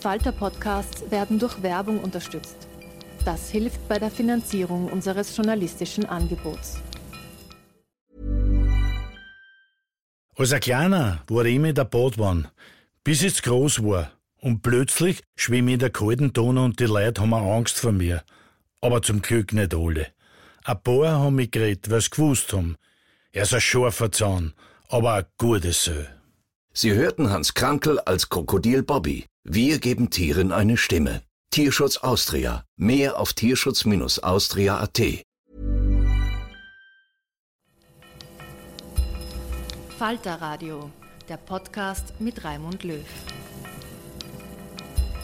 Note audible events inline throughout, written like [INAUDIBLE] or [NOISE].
slash arena. Falter-Podcasts werden durch Werbung unterstützt. Das hilft bei der Finanzierung unseres journalistischen Angebots. Als ein Kleiner war ich immer in der Badwanne, bis ich groß war. Und plötzlich schwimme ich in der kalten Donau und die Leute haben Angst vor mir. Aber zum Glück nicht alle. Ein paar haben mich geredet, weil sie gewusst haben. Er ist ein scharfer Zahn, aber ein guter Sö. Sie hörten Hans Krankel als Krokodil Bobby. Wir geben Tieren eine Stimme. Tierschutz Austria. Mehr auf tierschutz-austria.at. Falter Radio, der Podcast mit Raimund Löw.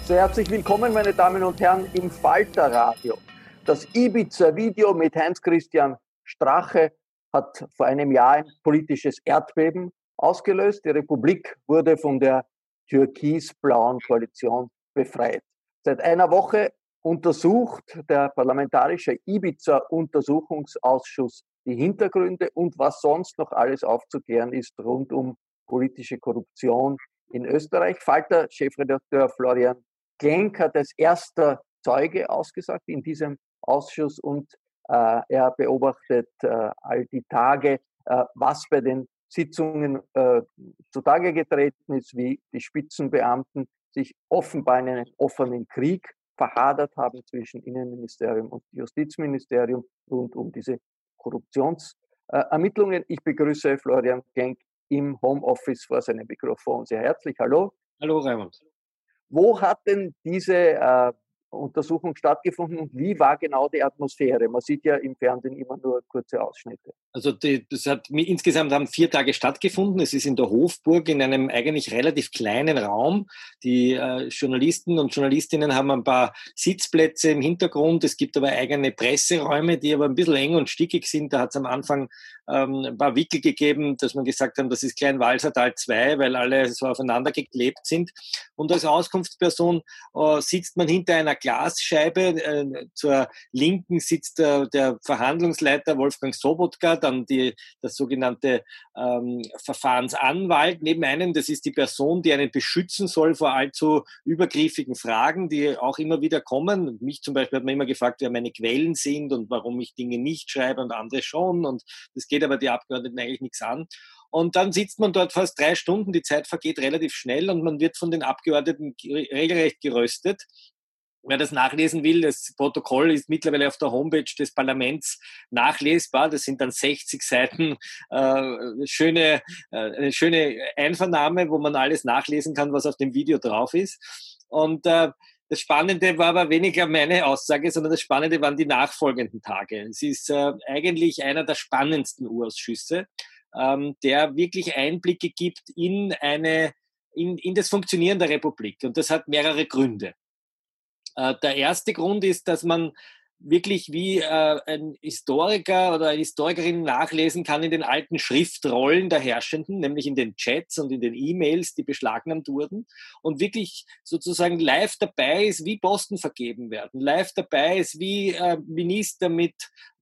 Sehr herzlich willkommen, meine Damen und Herren, im Falter Radio. Das Ibiza-Video mit Heinz-Christian Strache hat vor einem Jahr ein politisches Erdbeben ausgelöst. Die Republik wurde von der türkis-blauen Koalition befreit. Seit einer Woche untersucht der parlamentarische Ibiza-Untersuchungsausschuss die Hintergründe und was sonst noch alles aufzuklären ist rund um politische Korruption in Österreich. Falter-Chefredakteur Florian Klenk hat als erster Zeuge ausgesagt in diesem Ausschuss und äh, er beobachtet äh, all die Tage, äh, was bei den Sitzungen äh, zutage getreten ist, wie die Spitzenbeamten sich offenbar in einen offenen Krieg verhadert haben zwischen Innenministerium und Justizministerium rund um diese Korruptionsermittlungen. Ich begrüße Florian Genk im Homeoffice vor seinem Mikrofon sehr herzlich. Hallo. Hallo, Raimund. Wo hat denn diese äh, Untersuchung stattgefunden und wie war genau die Atmosphäre? Man sieht ja im Fernsehen immer nur kurze Ausschnitte. Also die, das hat insgesamt haben vier Tage stattgefunden. Es ist in der Hofburg in einem eigentlich relativ kleinen Raum. Die äh, Journalisten und Journalistinnen haben ein paar Sitzplätze im Hintergrund. Es gibt aber eigene Presseräume, die aber ein bisschen eng und stickig sind. Da hat es am Anfang ähm, ein paar Wickel gegeben, dass man gesagt haben, das ist Kleinwalsertal 2, weil alle so aufeinander geklebt sind. Und als Auskunftsperson äh, sitzt man hinter einer Glasscheibe. Äh, zur Linken sitzt der, der Verhandlungsleiter Wolfgang Sobotka, dann die, der sogenannte ähm, Verfahrensanwalt neben einem. Das ist die Person, die einen beschützen soll vor allzu übergriffigen Fragen, die auch immer wieder kommen. Mich zum Beispiel hat man immer gefragt, wer meine Quellen sind und warum ich Dinge nicht schreibe und andere schon. Und das geht aber die Abgeordneten eigentlich nichts an. Und dann sitzt man dort fast drei Stunden, die Zeit vergeht relativ schnell und man wird von den Abgeordneten regelrecht geröstet. Wer das nachlesen will, das Protokoll ist mittlerweile auf der Homepage des Parlaments nachlesbar. Das sind dann 60 Seiten äh, schöne, äh, eine schöne Einvernahme, wo man alles nachlesen kann, was auf dem Video drauf ist. Und äh, das Spannende war aber weniger meine Aussage, sondern das Spannende waren die nachfolgenden Tage. Es ist äh, eigentlich einer der spannendsten Urausschüsse, ähm, der wirklich Einblicke gibt in eine in, in das Funktionieren der Republik. Und das hat mehrere Gründe. Äh, der erste Grund ist, dass man wirklich wie äh, ein Historiker oder eine Historikerin nachlesen kann in den alten Schriftrollen der Herrschenden, nämlich in den Chats und in den E-Mails, die beschlagnahmt wurden und wirklich sozusagen live dabei ist, wie Posten vergeben werden, live dabei ist, wie äh, Minister mit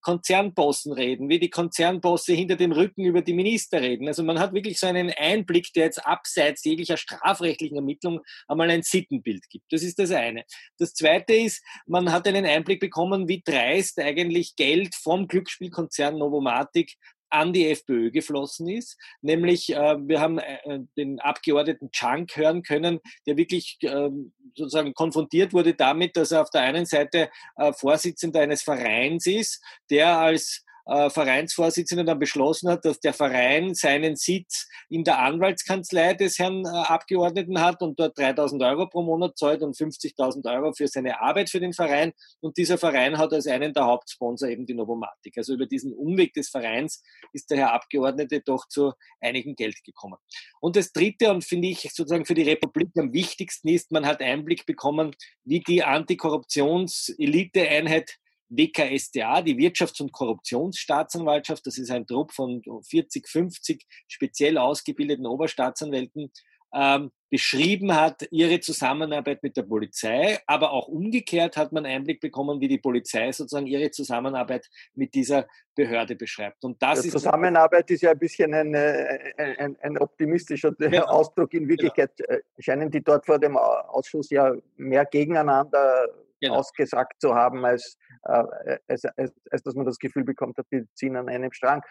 Konzernbossen reden, wie die Konzernbosse hinter dem Rücken über die Minister reden. Also man hat wirklich so einen Einblick, der jetzt abseits jeglicher strafrechtlichen Ermittlung einmal ein Sittenbild gibt. Das ist das eine. Das zweite ist, man hat einen Einblick bekommen, wie dreist eigentlich Geld vom Glücksspielkonzern Novomatic an die FPÖ geflossen ist. Nämlich, äh, wir haben äh, den Abgeordneten Chunk hören können, der wirklich äh, sozusagen konfrontiert wurde damit, dass er auf der einen Seite äh, Vorsitzender eines Vereins ist, der als äh, Vereinsvorsitzender dann beschlossen hat, dass der Verein seinen Sitz in der Anwaltskanzlei des Herrn äh, Abgeordneten hat und dort 3000 Euro pro Monat zahlt und 50.000 Euro für seine Arbeit für den Verein. Und dieser Verein hat als einen der Hauptsponsor eben die Novomatic. Also über diesen Umweg des Vereins ist der Herr Abgeordnete doch zu einigem Geld gekommen. Und das Dritte und finde ich sozusagen für die Republik am wichtigsten ist, man hat Einblick bekommen, wie die Antikorruptions-Elite-Einheit WKStA, die Wirtschafts- und Korruptionsstaatsanwaltschaft, das ist ein Trupp von 40, 50 speziell ausgebildeten Oberstaatsanwälten, ähm, beschrieben hat, ihre Zusammenarbeit mit der Polizei, aber auch umgekehrt hat man Einblick bekommen, wie die Polizei sozusagen ihre Zusammenarbeit mit dieser Behörde beschreibt. Und das die ist Zusammenarbeit ist ja ein bisschen ein, ein, ein optimistischer genau. Ausdruck. In Wirklichkeit genau. scheinen die dort vor dem Ausschuss ja mehr gegeneinander genau. ausgesagt zu haben, als, äh, als, als, als, dass man das Gefühl bekommt, dass die ziehen an einem Strang.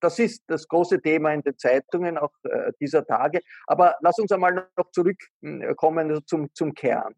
Das ist das große Thema in den Zeitungen auch äh, dieser Tage. Aber lass uns einmal noch zurückkommen also zum, zum Kern.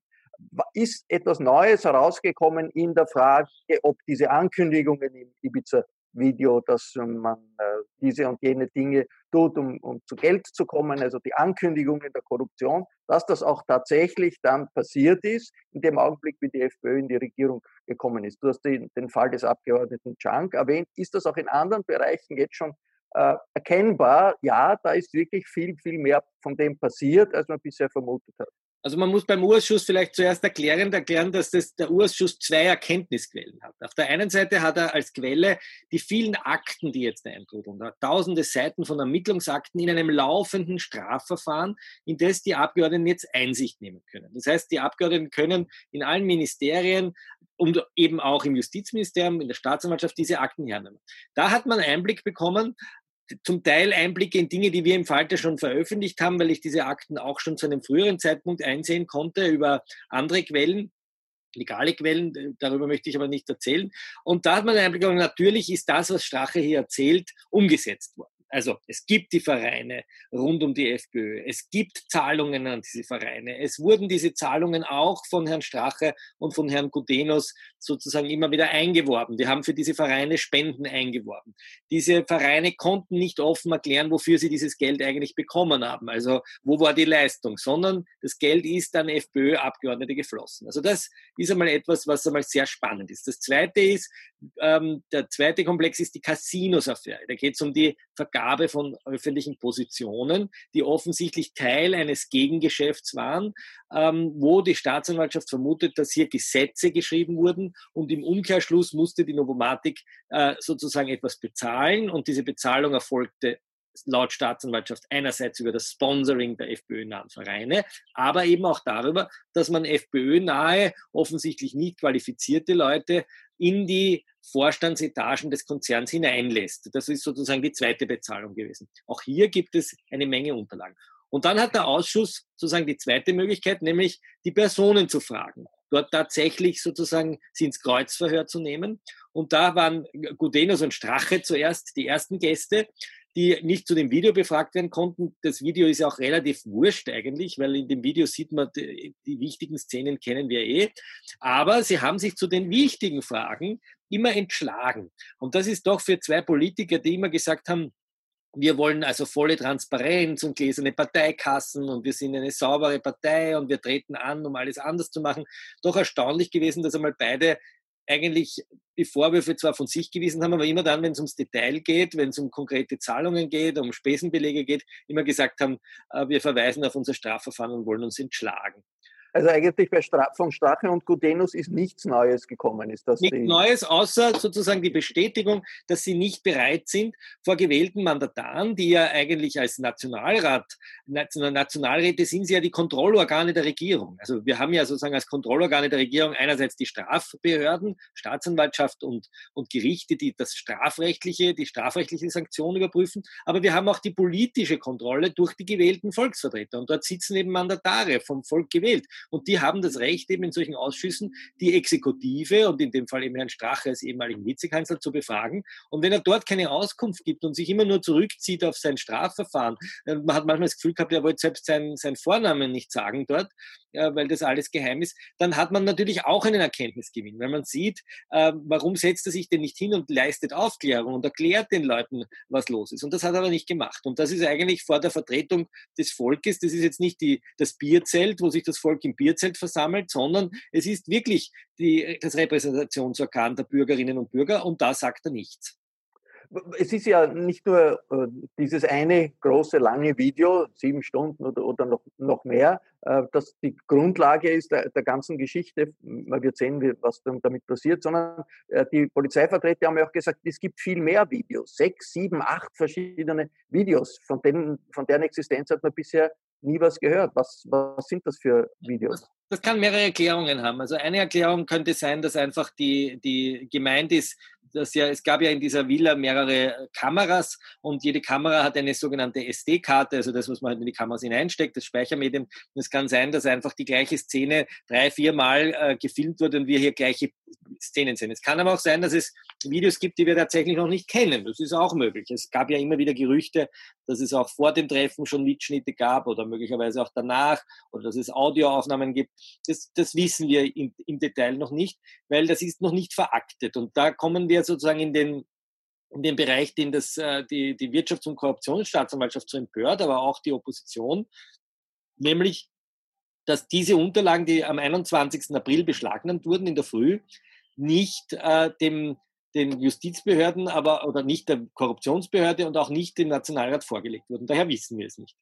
Ist etwas Neues herausgekommen in der Frage, ob diese Ankündigungen im Ibiza Video, dass man äh, diese und jene Dinge tut, um, um zu Geld zu kommen, also die Ankündigungen der Korruption, dass das auch tatsächlich dann passiert ist, in dem Augenblick, wie die FPÖ in die Regierung gekommen ist. Du hast den, den Fall des Abgeordneten Chunk erwähnt. Ist das auch in anderen Bereichen jetzt schon äh, erkennbar? Ja, da ist wirklich viel, viel mehr von dem passiert, als man bisher vermutet hat. Also man muss beim Urschuss vielleicht zuerst erklären, erklären, dass das, der Urschuss zwei Erkenntnisquellen hat. Auf der einen Seite hat er als Quelle die vielen Akten, die jetzt eintrudeln, tausende Seiten von Ermittlungsakten in einem laufenden Strafverfahren, in das die Abgeordneten jetzt Einsicht nehmen können. Das heißt, die Abgeordneten können in allen Ministerien und eben auch im Justizministerium, in der Staatsanwaltschaft diese Akten hernehmen. Da hat man Einblick bekommen, zum Teil Einblicke in Dinge, die wir im Falter schon veröffentlicht haben, weil ich diese Akten auch schon zu einem früheren Zeitpunkt einsehen konnte über andere Quellen legale Quellen, äh, darüber möchte ich aber nicht erzählen. Und da hat man den Einblick, natürlich ist das, was Strache hier erzählt, umgesetzt worden. Also es gibt die Vereine rund um die FPÖ, es gibt Zahlungen an diese Vereine. Es wurden diese Zahlungen auch von Herrn Strache und von Herrn Gudenus sozusagen immer wieder eingeworben. Die haben für diese Vereine Spenden eingeworben. Diese Vereine konnten nicht offen erklären, wofür sie dieses Geld eigentlich bekommen haben. Also wo war die Leistung, sondern das Geld ist an FPÖ-Abgeordnete geflossen. Also das ist einmal etwas, was einmal sehr spannend ist. Das zweite ist, ähm, der zweite Komplex ist die Casinos-Affäre. Da geht es um die Vergabe von öffentlichen Positionen, die offensichtlich Teil eines Gegengeschäfts waren, ähm, wo die Staatsanwaltschaft vermutet, dass hier Gesetze geschrieben wurden und im Umkehrschluss musste die Novomatik äh, sozusagen etwas bezahlen und diese Bezahlung erfolgte laut Staatsanwaltschaft einerseits über das Sponsoring der FPÖ-nahen Vereine, aber eben auch darüber, dass man FPÖ-nahe, offensichtlich nicht qualifizierte Leute in die Vorstandsetagen des Konzerns hineinlässt. Das ist sozusagen die zweite Bezahlung gewesen. Auch hier gibt es eine Menge Unterlagen. Und dann hat der Ausschuss sozusagen die zweite Möglichkeit, nämlich die Personen zu fragen. Dort tatsächlich sozusagen sie ins Kreuzverhör zu nehmen. Und da waren Gudenus und Strache zuerst die ersten Gäste die nicht zu dem Video befragt werden konnten. Das Video ist ja auch relativ wurscht eigentlich, weil in dem Video sieht man, die, die wichtigen Szenen kennen wir eh. Aber sie haben sich zu den wichtigen Fragen immer entschlagen. Und das ist doch für zwei Politiker, die immer gesagt haben, wir wollen also volle Transparenz und gläserne Parteikassen und wir sind eine saubere Partei und wir treten an, um alles anders zu machen. Doch erstaunlich gewesen, dass einmal beide eigentlich die Vorwürfe zwar von sich gewiesen haben, aber immer dann, wenn es ums Detail geht, wenn es um konkrete Zahlungen geht, um Spesenbelege geht, immer gesagt haben, äh, wir verweisen auf unser Strafverfahren und wollen uns entschlagen. Also eigentlich bei Stra von Strache und Gudenus ist nichts Neues gekommen. Ist das nichts Neues, außer sozusagen die Bestätigung, dass sie nicht bereit sind, vor gewählten Mandataren, die ja eigentlich als Nationalrat, Nationalräte sind sie ja die Kontrollorgane der Regierung. Also wir haben ja sozusagen als Kontrollorgane der Regierung einerseits die Strafbehörden, Staatsanwaltschaft und, und Gerichte, die das strafrechtliche, die strafrechtliche Sanktion überprüfen, aber wir haben auch die politische Kontrolle durch die gewählten Volksvertreter. Und dort sitzen eben Mandatare vom Volk gewählt. Und die haben das Recht, eben in solchen Ausschüssen die Exekutive und in dem Fall eben Herrn Strache als ehemaligen Vizekanzler zu befragen. Und wenn er dort keine Auskunft gibt und sich immer nur zurückzieht auf sein Strafverfahren, äh, man hat manchmal das Gefühl gehabt, er wollte selbst seinen, seinen Vornamen nicht sagen dort, äh, weil das alles geheim ist, dann hat man natürlich auch einen Erkenntnisgewinn, weil man sieht, äh, warum setzt er sich denn nicht hin und leistet Aufklärung und erklärt den Leuten, was los ist. Und das hat er aber nicht gemacht. Und das ist eigentlich vor der Vertretung des Volkes, das ist jetzt nicht die, das Bierzelt, wo sich das Volk im Bierzelt versammelt, sondern es ist wirklich die, das Repräsentationsorgan der Bürgerinnen und Bürger und da sagt er nichts es ist ja nicht nur äh, dieses eine große, lange Video, sieben Stunden oder, oder noch, noch mehr, äh, das die Grundlage ist der, der ganzen Geschichte. Man wird sehen, was damit passiert, sondern äh, die Polizeivertreter haben ja auch gesagt, es gibt viel mehr Videos. Sechs, sieben, acht verschiedene Videos, von, denen, von deren Existenz hat man bisher nie was gehört. Was, was sind das für Videos? Das kann mehrere Erklärungen haben. Also eine Erklärung könnte sein, dass einfach die, die gemeint ist, dass ja, es gab ja in dieser Villa mehrere Kameras und jede Kamera hat eine sogenannte SD-Karte, also das, was man halt in die Kameras hineinsteckt, das Speichermedium. Und es kann sein, dass einfach die gleiche Szene drei, vier Mal äh, gefilmt wurde und wir hier gleiche Szenen sehen. Es kann aber auch sein, dass es Videos gibt, die wir tatsächlich noch nicht kennen. Das ist auch möglich. Es gab ja immer wieder Gerüchte, dass es auch vor dem Treffen schon Mitschnitte gab oder möglicherweise auch danach oder dass es Audioaufnahmen gibt. Das, das wissen wir im, im Detail noch nicht, weil das ist noch nicht veraktet. Und da kommen wir sozusagen in den in den Bereich, den das, äh, die, die Wirtschafts- und Korruptionsstaatsanwaltschaft so empört, aber auch die Opposition, nämlich, dass diese Unterlagen, die am 21. April beschlagnahmt wurden in der Früh, nicht äh, dem, den Justizbehörden, aber oder nicht der Korruptionsbehörde und auch nicht dem Nationalrat vorgelegt wurden. Daher wissen wir es nicht.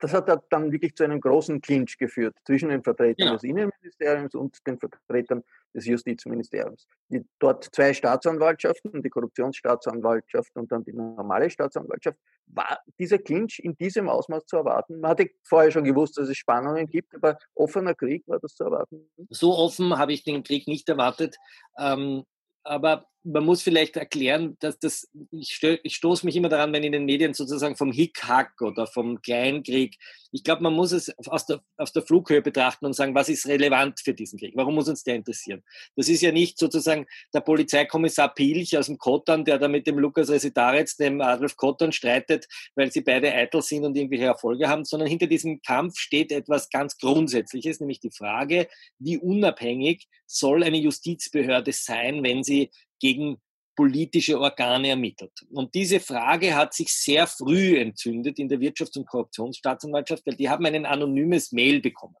Das hat dann wirklich zu einem großen Clinch geführt zwischen den Vertretern ja. des Innenministeriums und den Vertretern des Justizministeriums. Die, dort zwei Staatsanwaltschaften, die Korruptionsstaatsanwaltschaft und dann die normale Staatsanwaltschaft. War dieser Clinch in diesem Ausmaß zu erwarten? Man hatte vorher schon gewusst, dass es Spannungen gibt, aber offener Krieg war das zu erwarten? So offen habe ich den Krieg nicht erwartet. Ähm, aber man muss vielleicht erklären, dass das, ich, stö, ich stoße mich immer daran, wenn in den Medien sozusagen vom Hickhack oder vom Kleinkrieg, ich glaube, man muss es aus der, aus der Flughöhe betrachten und sagen, was ist relevant für diesen Krieg? Warum muss uns der interessieren? Das ist ja nicht sozusagen der Polizeikommissar Pilch aus dem Kottern, der da mit dem Lukas Resitaretz, dem Adolf Kottern streitet, weil sie beide eitel sind und irgendwelche Erfolge haben, sondern hinter diesem Kampf steht etwas ganz Grundsätzliches, nämlich die Frage, wie unabhängig soll eine Justizbehörde sein, wenn sie gegen politische Organe ermittelt. Und diese Frage hat sich sehr früh entzündet in der Wirtschafts- und Korruptionsstaatsanwaltschaft, weil die haben ein anonymes Mail bekommen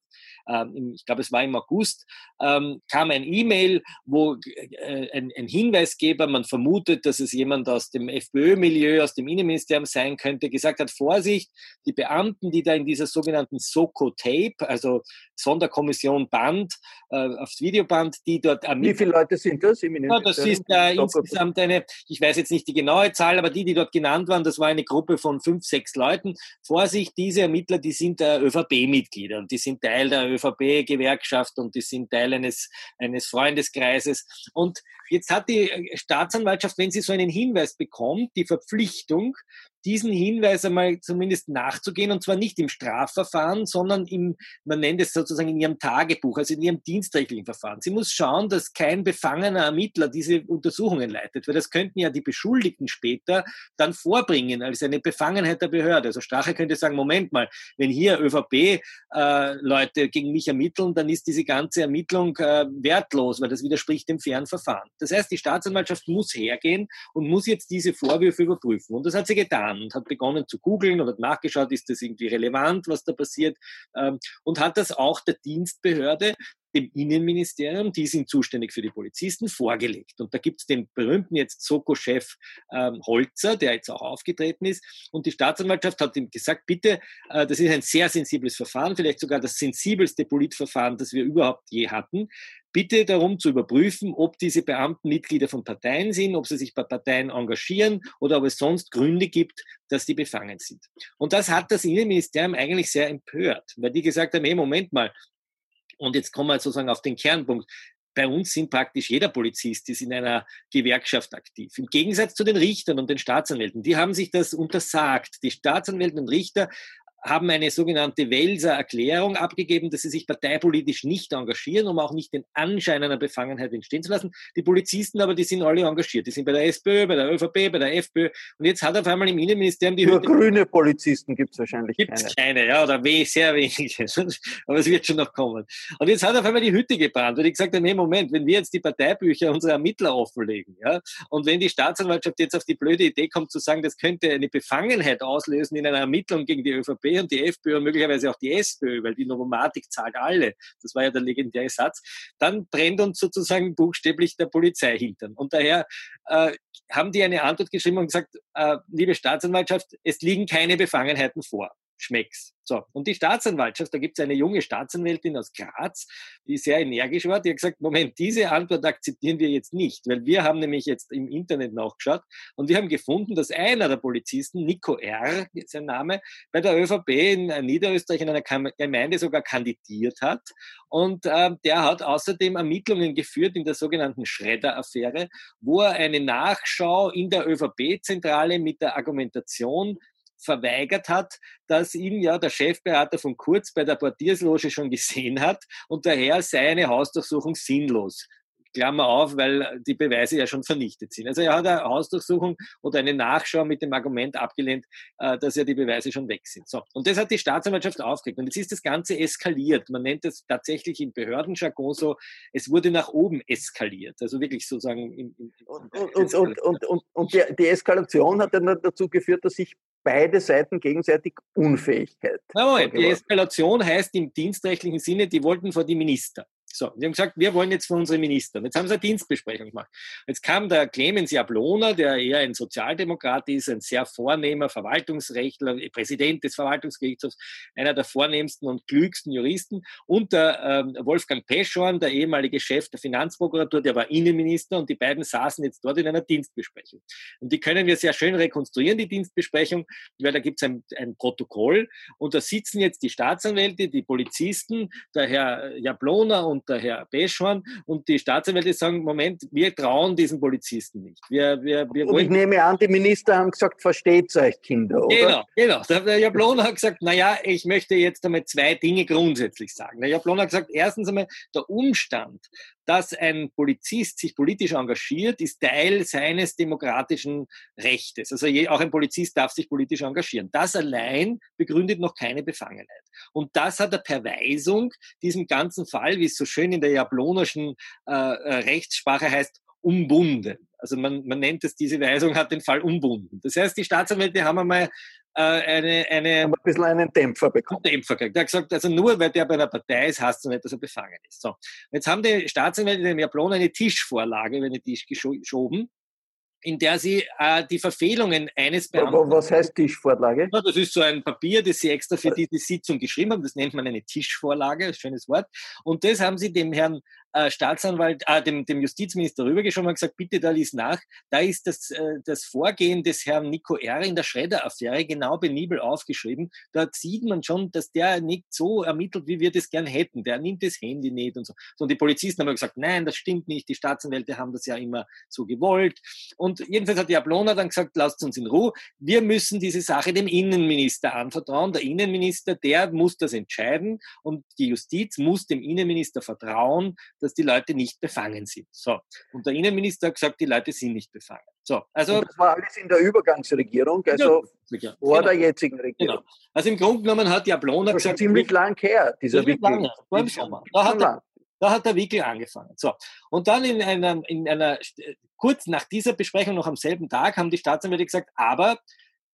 ähm, ich glaube es war im August, ähm, kam ein E-Mail, wo äh, ein, ein, Hinweisgeber, man vermutet, dass es jemand aus dem FPÖ-Milieu, aus dem Innenministerium sein könnte, gesagt hat, Vorsicht, die Beamten, die da in dieser sogenannten Soko-Tape, also Sonderkommission Band, äh, aufs Videoband, die dort ermitteln. Wie viele Leute sind das im Ja, das ist äh, insgesamt eine, ich weiß jetzt nicht die genaue Zahl, aber die, die dort genannt waren, das war eine Gruppe von fünf, sechs Leuten. Vorsicht, diese Ermittler, die sind äh, ÖVP-Mitglieder und die sind Teil der ÖVP-Gewerkschaft und die sind Teil eines, eines Freundeskreises. Und jetzt hat die Staatsanwaltschaft, wenn sie so einen Hinweis bekommt, die Verpflichtung, diesen Hinweis einmal zumindest nachzugehen und zwar nicht im Strafverfahren, sondern im, man nennt es sozusagen in ihrem Tagebuch, also in ihrem dienstrechtlichen Verfahren. Sie muss schauen, dass kein befangener Ermittler diese Untersuchungen leitet, weil das könnten ja die Beschuldigten später dann vorbringen als eine Befangenheit der Behörde. Also Strache könnte sagen, Moment mal, wenn hier ÖVP-Leute äh, gegen mich ermitteln, dann ist diese ganze Ermittlung äh, wertlos, weil das widerspricht dem fairen Verfahren. Das heißt, die Staatsanwaltschaft muss hergehen und muss jetzt diese Vorwürfe überprüfen. Und das hat sie getan getan und hat begonnen zu googeln und hat nachgeschaut, ist das irgendwie relevant, was da passiert ähm, und hat das auch der Dienstbehörde dem Innenministerium, die sind zuständig für die Polizisten, vorgelegt. Und da gibt es den berühmten jetzt Soko-Chef ähm, Holzer, der jetzt auch aufgetreten ist. Und die Staatsanwaltschaft hat ihm gesagt, bitte, äh, das ist ein sehr sensibles Verfahren, vielleicht sogar das sensibelste Politverfahren, das wir überhaupt je hatten bitte darum zu überprüfen, ob diese Beamten Mitglieder von Parteien sind, ob sie sich bei Parteien engagieren oder ob es sonst Gründe gibt, dass die befangen sind. Und das hat das Innenministerium eigentlich sehr empört, weil die gesagt haben, hey, Moment mal, und jetzt kommen wir sozusagen auf den Kernpunkt. Bei uns sind praktisch jeder Polizist ist in einer Gewerkschaft aktiv. Im Gegensatz zu den Richtern und den Staatsanwälten. Die haben sich das untersagt. Die Staatsanwälte und Richter haben eine sogenannte Welser Erklärung abgegeben, dass sie sich parteipolitisch nicht engagieren, um auch nicht den Anschein einer Befangenheit entstehen zu lassen. Die Polizisten aber, die sind alle engagiert. Die sind bei der SPÖ, bei der ÖVP, bei der FPÖ. Und jetzt hat auf einmal im Innenministerium die Nur grüne Polizisten gibt es wahrscheinlich gibt's keine. keine, ja, oder weh, sehr wenige. [LAUGHS] aber es wird schon noch kommen. Und jetzt hat auf einmal die Hütte gebrannt, weil ich gesagt habe, nee, Moment, wenn wir jetzt die Parteibücher unserer Ermittler offenlegen, ja, und wenn die Staatsanwaltschaft jetzt auf die blöde Idee kommt zu sagen, das könnte eine Befangenheit auslösen in einer Ermittlung gegen die ÖVP, und die FPÖ und möglicherweise auch die SPÖ, weil die Novomatik zahlt alle. Das war ja der legendäre Satz. Dann brennt uns sozusagen buchstäblich der Polizei hintern. Und daher äh, haben die eine Antwort geschrieben und gesagt, äh, liebe Staatsanwaltschaft, es liegen keine Befangenheiten vor. Schmecks. So, und die Staatsanwaltschaft, da gibt es eine junge Staatsanwältin aus Graz, die sehr energisch war, die hat gesagt, Moment, diese Antwort akzeptieren wir jetzt nicht, weil wir haben nämlich jetzt im Internet nachgeschaut und wir haben gefunden, dass einer der Polizisten, Nico R., sein Name, bei der ÖVP in Niederösterreich in einer Gemeinde sogar kandidiert hat und äh, der hat außerdem Ermittlungen geführt in der sogenannten Schredder-Affäre, wo er eine Nachschau in der ÖVP-Zentrale mit der Argumentation verweigert hat, dass ihn ja der Chefberater von Kurz bei der Portiersloge schon gesehen hat und daher sei eine Hausdurchsuchung sinnlos. Klammer auf, weil die Beweise ja schon vernichtet sind. Also er hat eine Hausdurchsuchung oder eine Nachschau mit dem Argument abgelehnt, äh, dass ja die Beweise schon weg sind. So. Und das hat die Staatsanwaltschaft aufgeregt. Und jetzt ist das Ganze eskaliert. Man nennt es tatsächlich im Behördenjargon so, es wurde nach oben eskaliert. Also wirklich sozusagen. Im, im, und, und, und, und, und, und die, die Eskalation hat dann dazu geführt, dass sich beide Seiten gegenseitig Unfähigkeit. Na, die Eskalation heißt im dienstrechtlichen Sinne, die wollten vor die Minister. So, die haben gesagt, wir wollen jetzt von unseren Ministern. Jetzt haben sie eine Dienstbesprechung gemacht. Jetzt kam der Clemens Jablona, der eher ein Sozialdemokrat ist, ein sehr vornehmer Verwaltungsrechtler, Präsident des Verwaltungsgerichtshofs, einer der vornehmsten und klügsten Juristen, und der ähm, Wolfgang Peschorn, der ehemalige Chef der Finanzprokuratur, der war Innenminister, und die beiden saßen jetzt dort in einer Dienstbesprechung. Und die können wir sehr schön rekonstruieren, die Dienstbesprechung, weil da gibt es ein, ein Protokoll, und da sitzen jetzt die Staatsanwälte, die Polizisten, der Herr Jablona und und der Herr Beschhorn und die Staatsanwälte sagen, Moment, wir trauen diesen Polizisten nicht. Wir, wir, wir und ich nehme an, die Minister haben gesagt, versteht euch, Kinder, oder? Genau, genau. Der Jablon hat gesagt, naja, ich möchte jetzt einmal zwei Dinge grundsätzlich sagen. Der Jablon hat gesagt, erstens einmal, der Umstand, dass ein Polizist sich politisch engagiert, ist Teil seines demokratischen Rechtes. Also auch ein Polizist darf sich politisch engagieren. Das allein begründet noch keine Befangenheit. Und das hat er per Weisung diesem ganzen Fall, wie es so schön in der jablonischen äh, äh Rechtssprache heißt, umbunden. Also man, man nennt es, diese Weisung hat den Fall umbunden. Das heißt, die Staatsanwälte haben einmal äh, eine, eine ein bisschen einen Dämpfer bekommen. Dämpfer gekriegt. Er hat gesagt, also nur weil der bei einer Partei ist, heißt es nicht, dass er befangen ist. So. Jetzt haben die Staatsanwälte dem Jablon eine Tischvorlage über den Tisch geschoben in der sie äh, die Verfehlungen eines Beamten. Was heißt Tischvorlage? Ja, das ist so ein Papier, das sie extra für diese Sitzung geschrieben haben. Das nennt man eine Tischvorlage, schönes Wort. Und das haben sie dem Herrn äh, Staatsanwalt, äh, dem, dem Justizminister rübergeschoben und gesagt, bitte da lies nach. Da ist das, äh, das Vorgehen des Herrn Nico R. in der Schredder-Affäre genau penibel aufgeschrieben. Da sieht man schon, dass der nicht so ermittelt, wie wir das gern hätten. Der nimmt das Handy nicht und so. so und die Polizisten haben gesagt, nein, das stimmt nicht. Die Staatsanwälte haben das ja immer so gewollt. Und jedenfalls hat die Ablona dann gesagt, lasst uns in Ruhe. Wir müssen diese Sache dem Innenminister anvertrauen. Der Innenminister, der muss das entscheiden und die Justiz muss dem Innenminister vertrauen, dass die Leute nicht befangen sind. So. Und der Innenminister hat gesagt, die Leute sind nicht befangen. So, also, und das war alles in der Übergangsregierung, also ja, vor genau. der jetzigen Regierung. Genau. Also im Grunde genommen hat Jablona gesagt... ziemlich lang her, dieser Wickel. Dem Sommer. Da hat, der, da hat der Wickel angefangen. So. Und dann in einer, in einer, kurz nach dieser Besprechung, noch am selben Tag, haben die Staatsanwälte gesagt, aber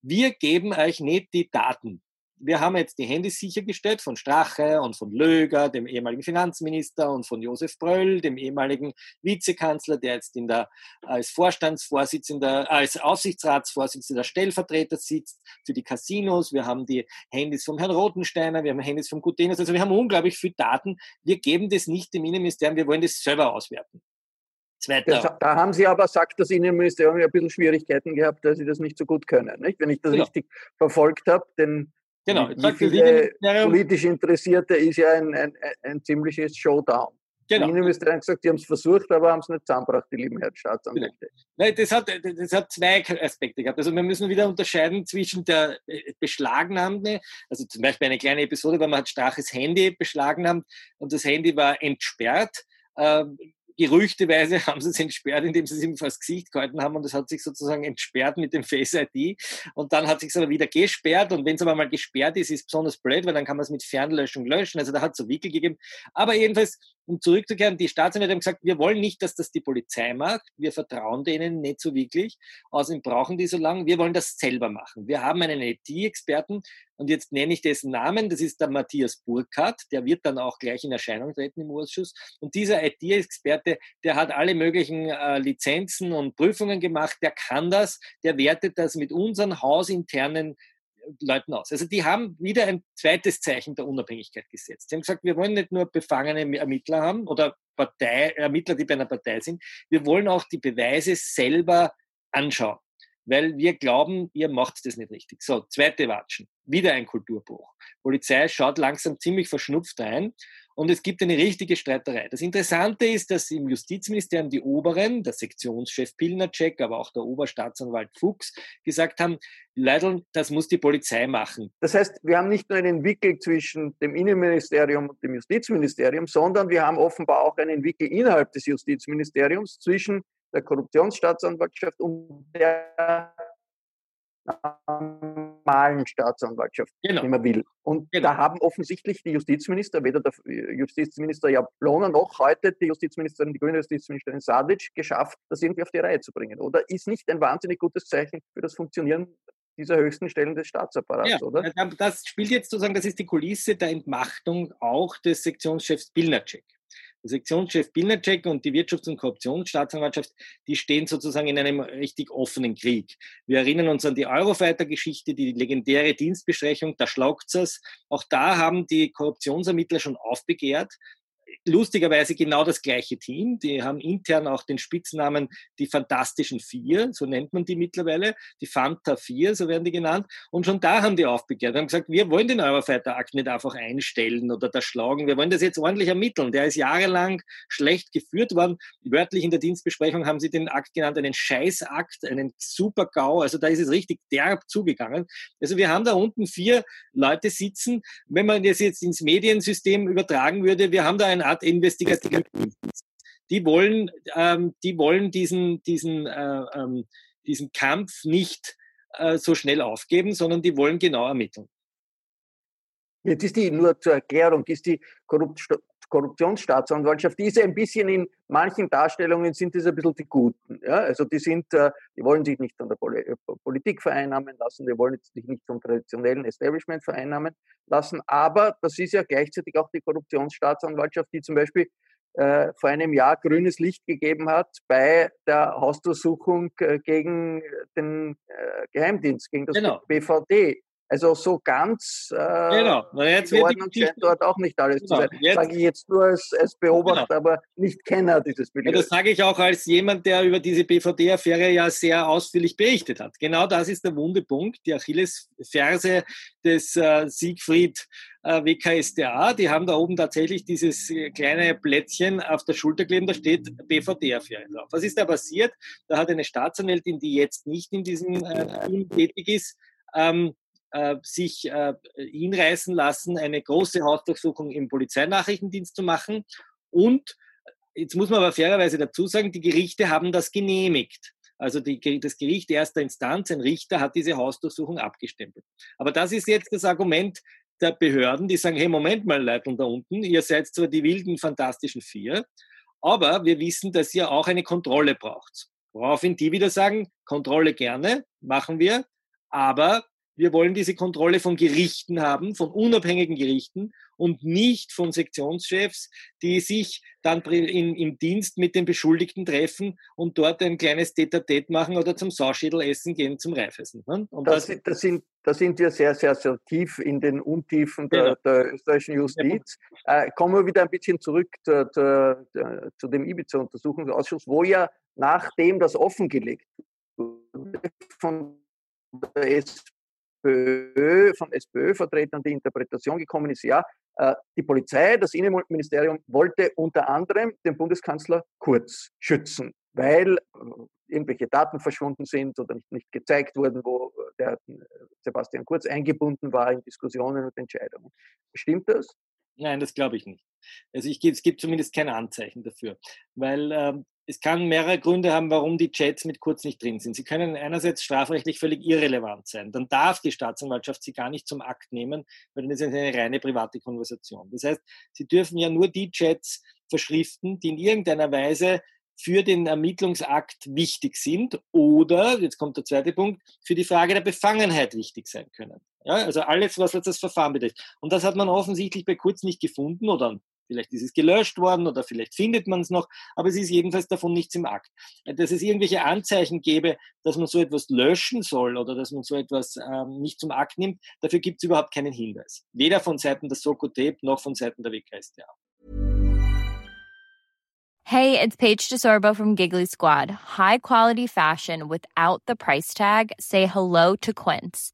wir geben euch nicht die Daten wir haben jetzt die Handys sichergestellt von Strache und von Löger, dem ehemaligen Finanzminister, und von Josef Bröll, dem ehemaligen Vizekanzler, der jetzt in der, als Vorstandsvorsitzender, als Aufsichtsratsvorsitzender Stellvertreter sitzt für die Casinos. Wir haben die Handys vom Herrn Rotensteiner, wir haben Handys vom Gutenus. Also wir haben unglaublich viel Daten. Wir geben das nicht dem Innenministerium, wir wollen das selber auswerten. Zweiter. Da haben Sie aber, sagt das Innenministerium, ein bisschen Schwierigkeiten gehabt, dass Sie das nicht so gut können. Nicht? Wenn ich das genau. richtig verfolgt habe, denn Genau, wie viele politisch Interessierte ist ja ein, ein, ein ziemliches Showdown. Genau. Die Innenministerium gesagt, die haben es versucht, aber haben es nicht zusammengebracht, die lieben Herr Staatsanwälte. Nein, das hat, das hat zwei Aspekte gehabt. Also wir müssen wieder unterscheiden zwischen der äh, Beschlagnahme, also zum Beispiel eine kleine Episode, weil man hat Straches Handy beschlagnahmt und das Handy war entsperrt. Ähm, gerüchteweise haben sie es entsperrt, indem sie es ihm vors Gesicht gehalten haben und es hat sich sozusagen entsperrt mit dem Face ID und dann hat sich es aber wieder gesperrt und wenn es aber mal gesperrt ist, ist es besonders blöd, weil dann kann man es mit Fernlöschung löschen, also da hat es so Wickel gegeben. Aber jedenfalls, um zurückzukehren, die Staatsanwälte haben gesagt, wir wollen nicht, dass das die Polizei macht, wir vertrauen denen nicht so wirklich, außerdem brauchen die so lange, wir wollen das selber machen. Wir haben einen IT-Experten und jetzt nenne ich dessen Namen, das ist der Matthias Burkhardt, der wird dann auch gleich in Erscheinung treten im Ausschuss. Und dieser IT-Experte, der hat alle möglichen äh, Lizenzen und Prüfungen gemacht, der kann das, der wertet das mit unseren hausinternen Leuten aus. Also die haben wieder ein zweites Zeichen der Unabhängigkeit gesetzt. Sie haben gesagt, wir wollen nicht nur befangene Ermittler haben oder Partei, Ermittler, die bei einer Partei sind, wir wollen auch die Beweise selber anschauen weil wir glauben, ihr macht das nicht richtig. So, zweite Watschen. Wieder ein Kulturbruch. Polizei schaut langsam ziemlich verschnupft ein und es gibt eine richtige Streiterei. Das Interessante ist, dass im Justizministerium die Oberen, der Sektionschef Pilnacek, aber auch der Oberstaatsanwalt Fuchs, gesagt haben, Leidl, das muss die Polizei machen. Das heißt, wir haben nicht nur einen Wickel zwischen dem Innenministerium und dem Justizministerium, sondern wir haben offenbar auch einen Wickel innerhalb des Justizministeriums zwischen der Korruptionsstaatsanwaltschaft und der normalen Staatsanwaltschaft, genau. wenn man will. Und genau. da haben offensichtlich die Justizminister, weder der Justizminister Jablona noch heute die Justizministerin, die grüne Justizministerin Sadic, geschafft, das irgendwie auf die Reihe zu bringen. Oder ist nicht ein wahnsinnig gutes Zeichen für das Funktionieren dieser höchsten Stellen des Staatsapparats, ja, oder? Das spielt jetzt sozusagen, das ist die Kulisse der Entmachtung auch des Sektionschefs Pilnacek. Sektionschef Pilnacek und die Wirtschafts- und Korruptionsstaatsanwaltschaft, die stehen sozusagen in einem richtig offenen Krieg. Wir erinnern uns an die Eurofighter-Geschichte, die legendäre Dienstbesprechung, da schlaugt es. Auch da haben die Korruptionsermittler schon aufbegehrt lustigerweise genau das gleiche Team. Die haben intern auch den Spitznamen die Fantastischen Vier, so nennt man die mittlerweile, die Fanta Vier, so werden die genannt. Und schon da haben die aufbegehrt, haben gesagt, wir wollen den Eurofighter-Akt nicht einfach einstellen oder das schlagen, wir wollen das jetzt ordentlich ermitteln. Der ist jahrelang schlecht geführt worden. Wörtlich in der Dienstbesprechung haben sie den Akt genannt, einen Scheißakt, einen Super-GAU, also da ist es richtig derb zugegangen. Also wir haben da unten vier Leute sitzen. Wenn man das jetzt ins Mediensystem übertragen würde, wir haben da Art Investigativdienst. Die wollen, ähm, die wollen diesen, diesen, äh, ähm, diesen Kampf nicht äh, so schnell aufgeben, sondern die wollen genau ermitteln. Jetzt ist die, nur zur Erklärung, ist die Korrupt Korruptionsstaatsanwaltschaft, diese ein bisschen in manchen Darstellungen sind das ein bisschen die Guten. Ja? Also die sind, äh, die wollen sich nicht von der äh, Politik vereinnahmen lassen, die wollen sich nicht vom traditionellen Establishment vereinnahmen lassen, aber das ist ja gleichzeitig auch die Korruptionsstaatsanwaltschaft, die zum Beispiel äh, vor einem Jahr grünes Licht gegeben hat bei der Hausdurchsuchung äh, gegen den äh, Geheimdienst, gegen das genau. BVD. Also so ganz äh, genau. Na, jetzt wird Ordnung scheint dort auch nicht alles genau. zu sein. Jetzt, sage ich jetzt nur als, als Beobachter, genau. aber nicht Kenner dieses Bildes. Ja, das sage ich auch als jemand, der über diese BVD-Affäre ja sehr ausführlich berichtet hat. Genau das ist der Wundepunkt, die Achillesferse des äh, Siegfried äh, WKSDA. Die haben da oben tatsächlich dieses kleine Plättchen auf der Schulter kleben, da steht BVD-Affäre drauf. Was ist da passiert? Da hat eine Staatsanwältin, die jetzt nicht in diesem äh, Team tätig ist, ähm, äh, sich äh, hinreißen lassen, eine große Hausdurchsuchung im Polizeinachrichtendienst zu machen. Und jetzt muss man aber fairerweise dazu sagen, die Gerichte haben das genehmigt. Also die, das Gericht erster Instanz, ein Richter, hat diese Hausdurchsuchung abgestempelt. Aber das ist jetzt das Argument der Behörden, die sagen, hey, Moment mal, Leute da unten, ihr seid zwar die wilden, fantastischen Vier, aber wir wissen, dass ihr auch eine Kontrolle braucht. Woraufhin die wieder sagen, Kontrolle gerne, machen wir, aber wir wollen diese Kontrolle von Gerichten haben, von unabhängigen Gerichten und nicht von Sektionschefs, die sich dann in, im Dienst mit den Beschuldigten treffen und dort ein kleines Tete-a-Tete machen oder zum Sauschädel essen gehen zum Reifessen. Ne? Und das, das, das, sind, da sind wir sehr, sehr, sehr tief in den Untiefen der, genau. der österreichischen Justiz. Äh, kommen wir wieder ein bisschen zurück zu, zu, zu dem Ibiza-Untersuchungsausschuss, wo ja nachdem das offengelegt wurde von der SPÖ, von SPÖ-Vertretern die Interpretation gekommen ist, ja, Äh, die Polizei, das Innenministerium wollte unter anderem den Bundeskanzler Kurz schützen, weil äh, irgendwelche Daten verschwunden sind oder nicht, nicht gezeigt wurden, wo der Sebastian Kurz eingebunden war in Diskussionen und Entscheidungen. Stimmt das? Nein, das glaube ich nicht. Also ich, es gibt zumindest kein Anzeichen dafür, weil ähm, es kann mehrere Gründe haben, warum die Chats mit Kurz nicht drin sind. Sie können einerseits strafrechtlich völlig irrelevant sein. Dann darf die Staatsanwaltschaft sie gar nicht zum Akt nehmen, weil das ist eine reine private Konversation. Das heißt, sie dürfen ja nur die Chats verschriften, die in irgendeiner Weise für den Ermittlungsakt wichtig sind oder, jetzt kommt der zweite Punkt, für die Frage der Befangenheit wichtig sein können. Ja, also alles, was das Verfahren betrifft. Und das hat man offensichtlich bei Kurz nicht gefunden oder Vielleicht ist es gelöscht worden oder vielleicht findet man es noch, aber es ist jedenfalls davon nichts im Akt. Dass es irgendwelche Anzeichen gäbe, dass man so etwas löschen soll oder dass man so etwas ähm, nicht zum Akt nimmt, dafür gibt es überhaupt keinen Hinweis. Weder von Seiten der Soko Tape noch von Seiten der WKStA. Hey, it's Paige DeSorbo from Giggly Squad. High quality fashion without the price tag. Say hello to Quince.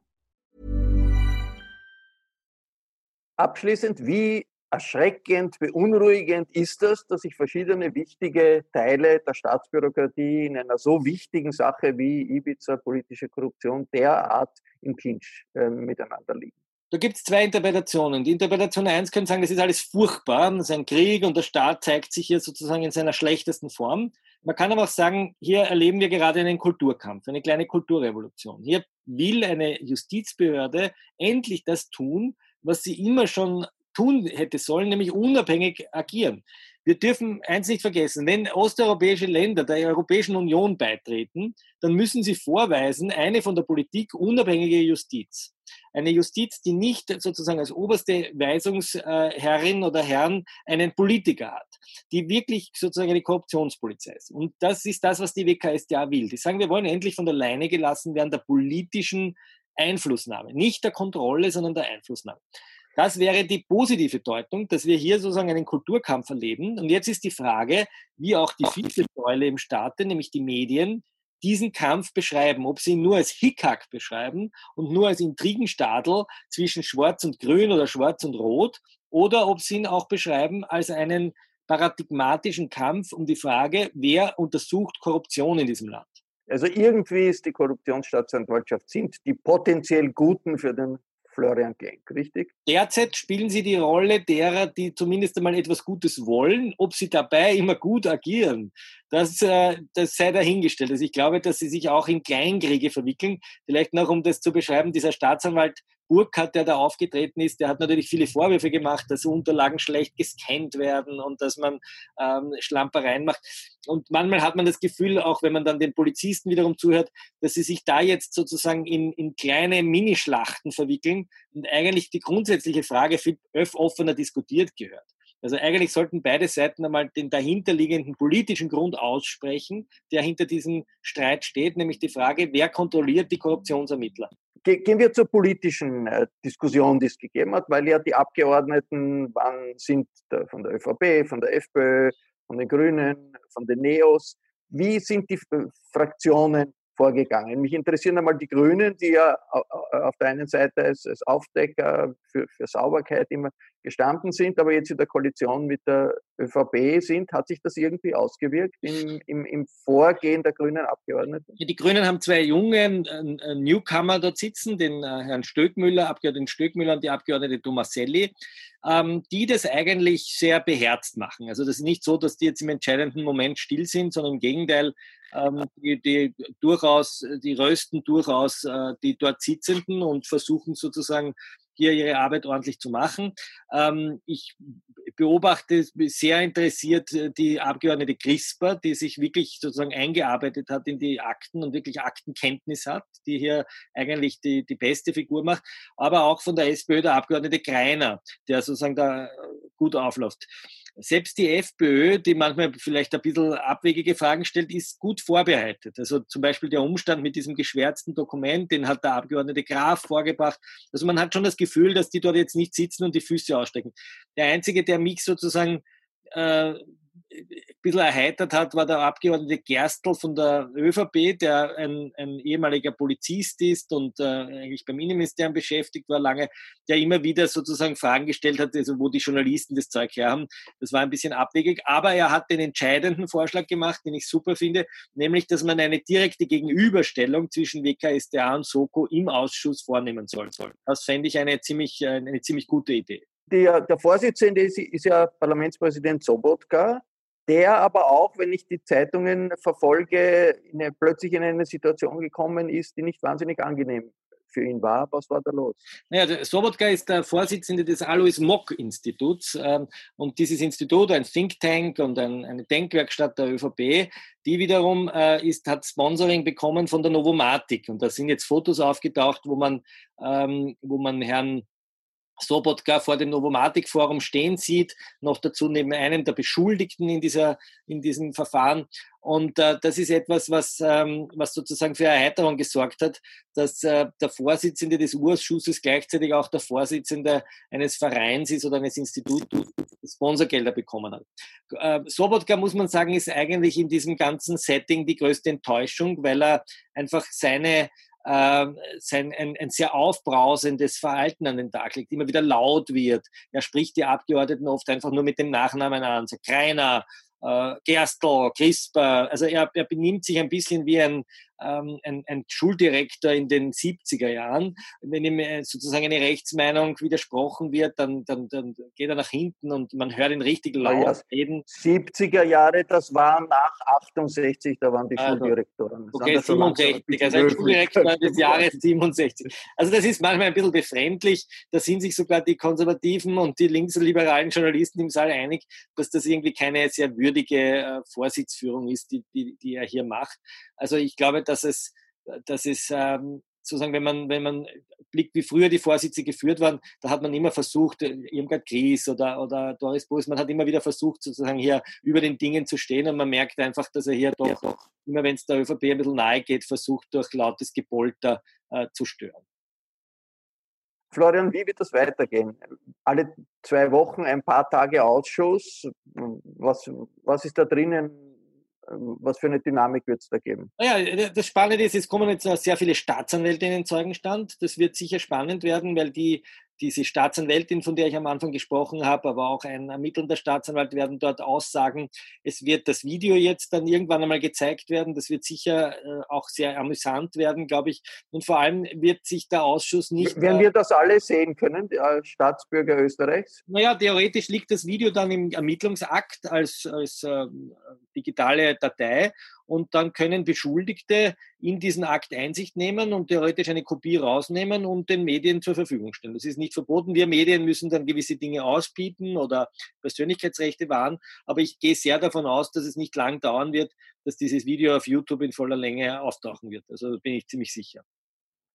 Abschließend, wie erschreckend, beunruhigend ist das, dass sich verschiedene wichtige Teile der Staatsbürokratie in einer so wichtigen Sache wie Ibiza, politische Korruption derart im Clinch äh, miteinander liegen? Da gibt es zwei Interpretationen. Die Interpretation 1 könnte sagen, das ist alles furchtbar, das ist ein Krieg und der Staat zeigt sich hier sozusagen in seiner schlechtesten Form. Man kann aber auch sagen, hier erleben wir gerade einen Kulturkampf, eine kleine Kulturrevolution. Hier will eine Justizbehörde endlich das tun, was sie immer schon tun hätte sollen, nämlich unabhängig agieren. Wir dürfen eins nicht vergessen, wenn osteuropäische Länder der Europäischen Union beitreten, dann müssen sie vorweisen, eine von der Politik unabhängige Justiz. Eine Justiz, die nicht sozusagen als oberste Weisungsherrin oder Herrn einen Politiker hat, die wirklich sozusagen eine Korruptionspolizei ist. Und das ist das, was die WKStA will. Die sagen, wir wollen endlich von der Leine gelassen werden der politischen Einflussnahme. Nicht der Kontrolle, sondern der Einflussnahme. Das wäre die positive Deutung, dass wir hier sozusagen einen Kulturkampf erleben. Und jetzt ist die Frage, wie auch die vierte Säule im Staate, nämlich die Medien, diesen Kampf beschreiben, ob sie ihn nur als Hickhack beschreiben und nur als Intrigenstadel zwischen Schwarz und Grün oder Schwarz und Rot oder ob sie ihn auch beschreiben als einen paradigmatischen Kampf um die Frage, wer untersucht Korruption in diesem Land. Also irgendwie ist die Korruptionsstaatsanwaltschaft sind die potenziell Guten für den Florian Klenk, richtig? Derzeit spielen sie die Rolle derer, die zumindest einmal etwas Gutes wollen. Ob sie dabei immer gut agieren, das, äh, das sei dahingestellt. Also ich glaube, dass sie sich auch in Kleinkriege verwickeln. Vielleicht noch, um das zu beschreiben, dieser Staatsanwalt Burkhardt, der da aufgetreten ist, der hat natürlich viele Vorwürfe gemacht, dass Unterlagen schlecht gescannt werden und dass man ähm, Schlampereien macht. Und manchmal hat man das Gefühl, auch wenn man dann den Polizisten wiederum zuhört, dass sie sich da jetzt sozusagen in, in kleine Minischlachten verwickeln und eigentlich die grundsätzliche Frage viel offener diskutiert gehört. Also eigentlich sollten beide Seiten einmal den dahinterliegenden politischen Grund aussprechen, der hinter diesem Streit steht, nämlich die Frage, wer kontrolliert die Korruptionsermittler? Gehen wir zur politischen äh, Diskussion, die es gegeben hat, weil ja die Abgeordneten waren, sind von der ÖVP, von der FPÖ, von den Grünen, von den Neos. Wie sind die Fraktionen vorgegangen? Mich interessieren einmal die Grünen, die ja auf der einen Seite als, als Aufdecker für, für Sauberkeit immer gestanden sind, aber jetzt in der Koalition mit der ÖVP sind. Hat sich das irgendwie ausgewirkt im, im, im Vorgehen der grünen Abgeordneten? Die Grünen haben zwei jungen Newcomer dort sitzen, den äh, Herrn Stöckmüller, Abgeordneten Stöckmüller und die Abgeordnete Tomaselli, ähm, die das eigentlich sehr beherzt machen. Also das ist nicht so, dass die jetzt im entscheidenden Moment still sind, sondern im Gegenteil, ähm, die, die, durchaus, die rösten durchaus äh, die dort Sitzenden und versuchen sozusagen hier ihre Arbeit ordentlich zu machen. Ähm, ich beobachte sehr interessiert äh, die Abgeordnete CRISPR, die sich wirklich sozusagen eingearbeitet hat in die Akten und wirklich Aktenkenntnis hat, die hier eigentlich die, die beste Figur macht, aber auch von der SPÖ der Abgeordnete Greiner, der sozusagen da gut aufläuft. Selbst die FPÖ, die manchmal vielleicht ein bisschen abwegige Fragen stellt, ist gut vorbereitet. Also zum Beispiel der Umstand mit diesem geschwärzten Dokument, den hat der Abgeordnete Graf vorgebracht. Also man hat schon das Gefühl, dass die dort jetzt nicht sitzen und die Füße ausstecken. Der Einzige, der mich sozusagen äh, ein bisschen erheitert hat, war der Abgeordnete Gerstl von der ÖVP, der ein, ein ehemaliger Polizist ist und äh, eigentlich beim Innenministerium beschäftigt war lange, der immer wieder sozusagen Fragen gestellt hat, also wo die Journalisten das Zeug her haben. Das war ein bisschen abwegig, aber er hat den entscheidenden Vorschlag gemacht, den ich super finde, nämlich, dass man eine direkte Gegenüberstellung zwischen WKSDA und Soko im Ausschuss vornehmen soll. Das fände ich eine ziemlich, eine ziemlich gute Idee. Der, der Vorsitzende ist, ist, ja Parlamentspräsident Sobotka, der aber auch, wenn ich die Zeitungen verfolge, in eine, plötzlich in eine Situation gekommen ist, die nicht wahnsinnig angenehm für ihn war. Was war da los? Naja, Sobotka ist der Vorsitzende des Alois Mock Instituts ähm, und dieses Institut, ein Think Tank und ein, eine Denkwerkstatt der ÖVP, die wiederum äh, ist, hat Sponsoring bekommen von der Novomatic und da sind jetzt Fotos aufgetaucht, wo man, ähm, wo man Herrn Sobotka vor dem Novomatic-Forum stehen sieht, noch dazu neben einem der Beschuldigten in, dieser, in diesem Verfahren. Und äh, das ist etwas, was, ähm, was sozusagen für Erheiterung gesorgt hat, dass äh, der Vorsitzende des Urschusses gleichzeitig auch der Vorsitzende eines Vereins ist oder eines Instituts, das Sponsorgelder bekommen hat. Äh, Sobotka, muss man sagen, ist eigentlich in diesem ganzen Setting die größte Enttäuschung, weil er einfach seine äh, sein, ein, ein sehr aufbrausendes Verhalten an den Tag legt, immer wieder laut wird. Er spricht die Abgeordneten oft einfach nur mit dem Nachnamen an, sagt Kreiner, äh, Gerstl, Crisper. Also er, er benimmt sich ein bisschen wie ein, ähm, ein, ein Schuldirektor in den 70er Jahren. Wenn ihm äh, sozusagen eine Rechtsmeinung widersprochen wird, dann, dann, dann geht er nach hinten und man hört ihn richtig laut ja, reden. 70er Jahre, das war nach 68, da waren die also, Schuldirektoren. Das okay, 67, also ein Schuldirektor [LAUGHS] des Jahres 67. Also das ist manchmal ein bisschen befremdlich. Da sind sich sogar die konservativen und die linksliberalen Journalisten im Saal einig, dass das irgendwie keine sehr würdige äh, Vorsitzführung ist, die, die, die er hier macht. Also ich glaube, dass es, dass es ähm, sozusagen, wenn man, wenn man blickt, wie früher die Vorsitze geführt waren, da hat man immer versucht, äh, Irmgard Gries oder, oder Doris Bus, man hat immer wieder versucht, sozusagen hier über den Dingen zu stehen und man merkt einfach, dass er hier doch, ja, doch. immer wenn es der ÖVP ein bisschen nahe geht, versucht, durch lautes Gepolter äh, zu stören. Florian, wie wird das weitergehen? Alle zwei Wochen ein paar Tage Ausschuss. Was, was ist da drinnen was für eine Dynamik wird es da geben? Naja, das Spannende ist, es kommen jetzt sehr viele Staatsanwälte in den Zeugenstand. Das wird sicher spannend werden, weil die diese Staatsanwältin, von der ich am Anfang gesprochen habe, aber auch ein ermittelnder Staatsanwalt werden dort aussagen. Es wird das Video jetzt dann irgendwann einmal gezeigt werden. Das wird sicher äh, auch sehr amüsant werden, glaube ich. Und vor allem wird sich der Ausschuss nicht. Werden wir das alle sehen können, als Staatsbürger Österreichs? Naja, theoretisch liegt das Video dann im Ermittlungsakt als, als äh, digitale Datei und dann können Beschuldigte in diesen Akt Einsicht nehmen und theoretisch eine Kopie rausnehmen und den Medien zur Verfügung stellen. Das ist nicht verboten. Wir Medien müssen dann gewisse Dinge ausbieten oder Persönlichkeitsrechte wahren, aber ich gehe sehr davon aus, dass es nicht lang dauern wird, dass dieses Video auf YouTube in voller Länge auftauchen wird. Also bin ich ziemlich sicher.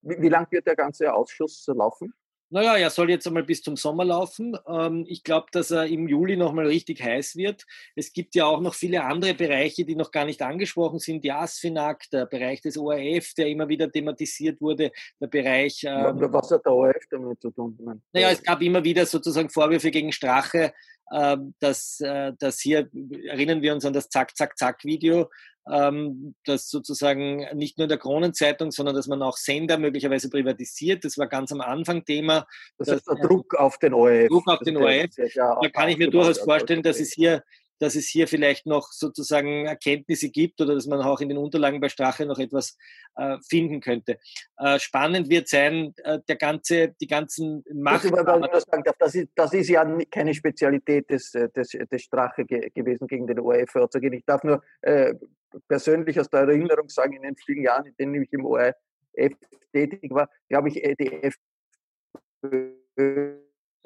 Wie, wie lang wird der ganze Ausschuss laufen? Naja, er soll jetzt einmal bis zum Sommer laufen. Ähm, ich glaube, dass er im Juli nochmal richtig heiß wird. Es gibt ja auch noch viele andere Bereiche, die noch gar nicht angesprochen sind. Die ASFINAG, der Bereich des ORF, der immer wieder thematisiert wurde, der Bereich... Ähm, Was hat der ORF damit zu tun? Naja, es gab immer wieder sozusagen Vorwürfe gegen Strache, dass, äh, dass hier, erinnern wir uns an das Zack-Zack-Zack-Video, ähm, das sozusagen nicht nur in der Kronenzeitung, sondern dass man auch Sender möglicherweise privatisiert. Das war ganz am Anfang Thema. Das ist der Druck auf den ORF. Druck auf den ORF. Da kann ich mir durchaus vorstellen, dass es hier dass es hier vielleicht noch sozusagen Erkenntnisse gibt oder dass man auch in den Unterlagen bei Strache noch etwas äh, finden könnte. Äh, spannend wird sein, äh, der ganze, die ganzen Macht. Das ist, das ist ja keine Spezialität des, äh, des, des Strache ge gewesen, gegen den ORF vorzugehen. Ich darf nur äh, persönlich aus der Erinnerung sagen, in den vielen Jahren, in denen ich im ORF tätig war, glaube ich, äh, die FPÖ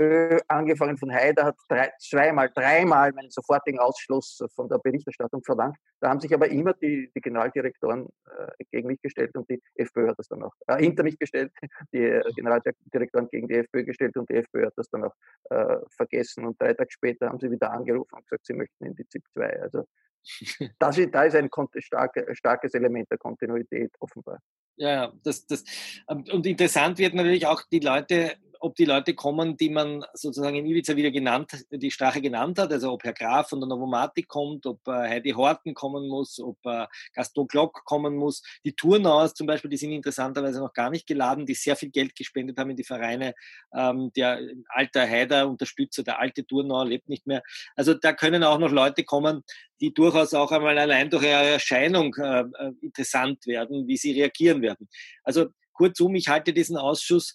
FPÖ, angefangen von Haider, hat drei, zweimal, dreimal meinen sofortigen Ausschluss von der Berichterstattung verlangt. Da haben sich aber immer die, die Generaldirektoren äh, gegen mich gestellt und die FPÖ hat das dann auch äh, hinter mich gestellt, die äh, Generaldirektoren gegen die FPÖ gestellt und die FPÖ hat das dann auch äh, vergessen. Und drei Tage später haben sie wieder angerufen und gesagt, sie möchten in die ZIP 2. Also [LAUGHS] das ist, da ist ein starke, starkes Element der Kontinuität offenbar. Ja, das, das, ähm, und interessant wird natürlich auch die Leute ob die Leute kommen, die man sozusagen in Ibiza wieder genannt, die Strache genannt hat, also ob Herr Graf von der Novomatik kommt, ob äh, Heidi Horten kommen muss, ob äh, Gaston Glock kommen muss. Die Turnauers zum Beispiel, die sind interessanterweise noch gar nicht geladen, die sehr viel Geld gespendet haben in die Vereine. Ähm, der alte Haider-Unterstützer, der alte Turnauer lebt nicht mehr. Also da können auch noch Leute kommen, die durchaus auch einmal allein durch ihre Erscheinung äh, äh interessant werden, wie sie reagieren werden. Also kurzum, ich halte diesen Ausschuss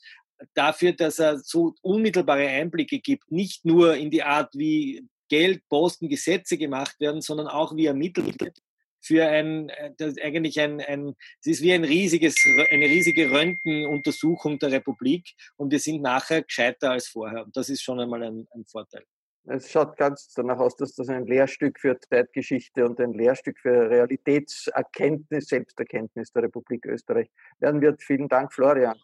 dafür, dass er so unmittelbare Einblicke gibt, nicht nur in die Art, wie Geld, Posten, Gesetze gemacht werden, sondern auch wie ermittelt wird für ein, äh, das eigentlich ein, ein, es ist wie ein riesiges, eine riesige Röntgenuntersuchung der Republik und wir sind nachher gescheiter als vorher. Und das ist schon einmal ein, ein Vorteil. Es schaut ganz danach aus, dass das ein Lehrstück für Zeitgeschichte und ein Lehrstück für Realitätserkenntnis, Selbsterkenntnis der Republik Österreich werden wird. Vielen Dank, Florian.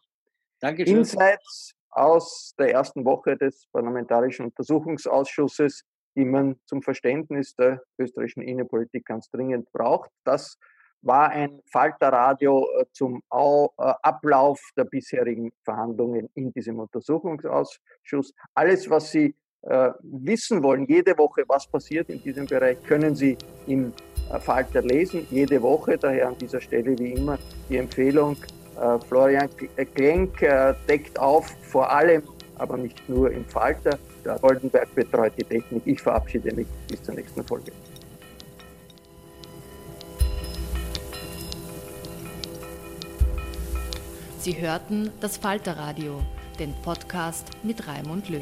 Dankeschön. Insights aus der ersten Woche des Parlamentarischen Untersuchungsausschusses, die man zum Verständnis der österreichischen Innenpolitik ganz dringend braucht. Das war ein Falterradio äh, zum äh, Ablauf der bisherigen Verhandlungen in diesem Untersuchungsausschuss. Alles, was Sie äh, wissen wollen, jede Woche, was passiert in diesem Bereich, können Sie im Falter lesen, jede Woche. Daher an dieser Stelle wie immer die Empfehlung, Florian Klenk äh, deckt auf, vor allem, aber nicht nur im Falter. Der Goldenberg betreut die Technik. Ich verabschiede mich bis zur nächsten Folge. Sie hörten das Falterradio, den Podcast mit Raimund Löw.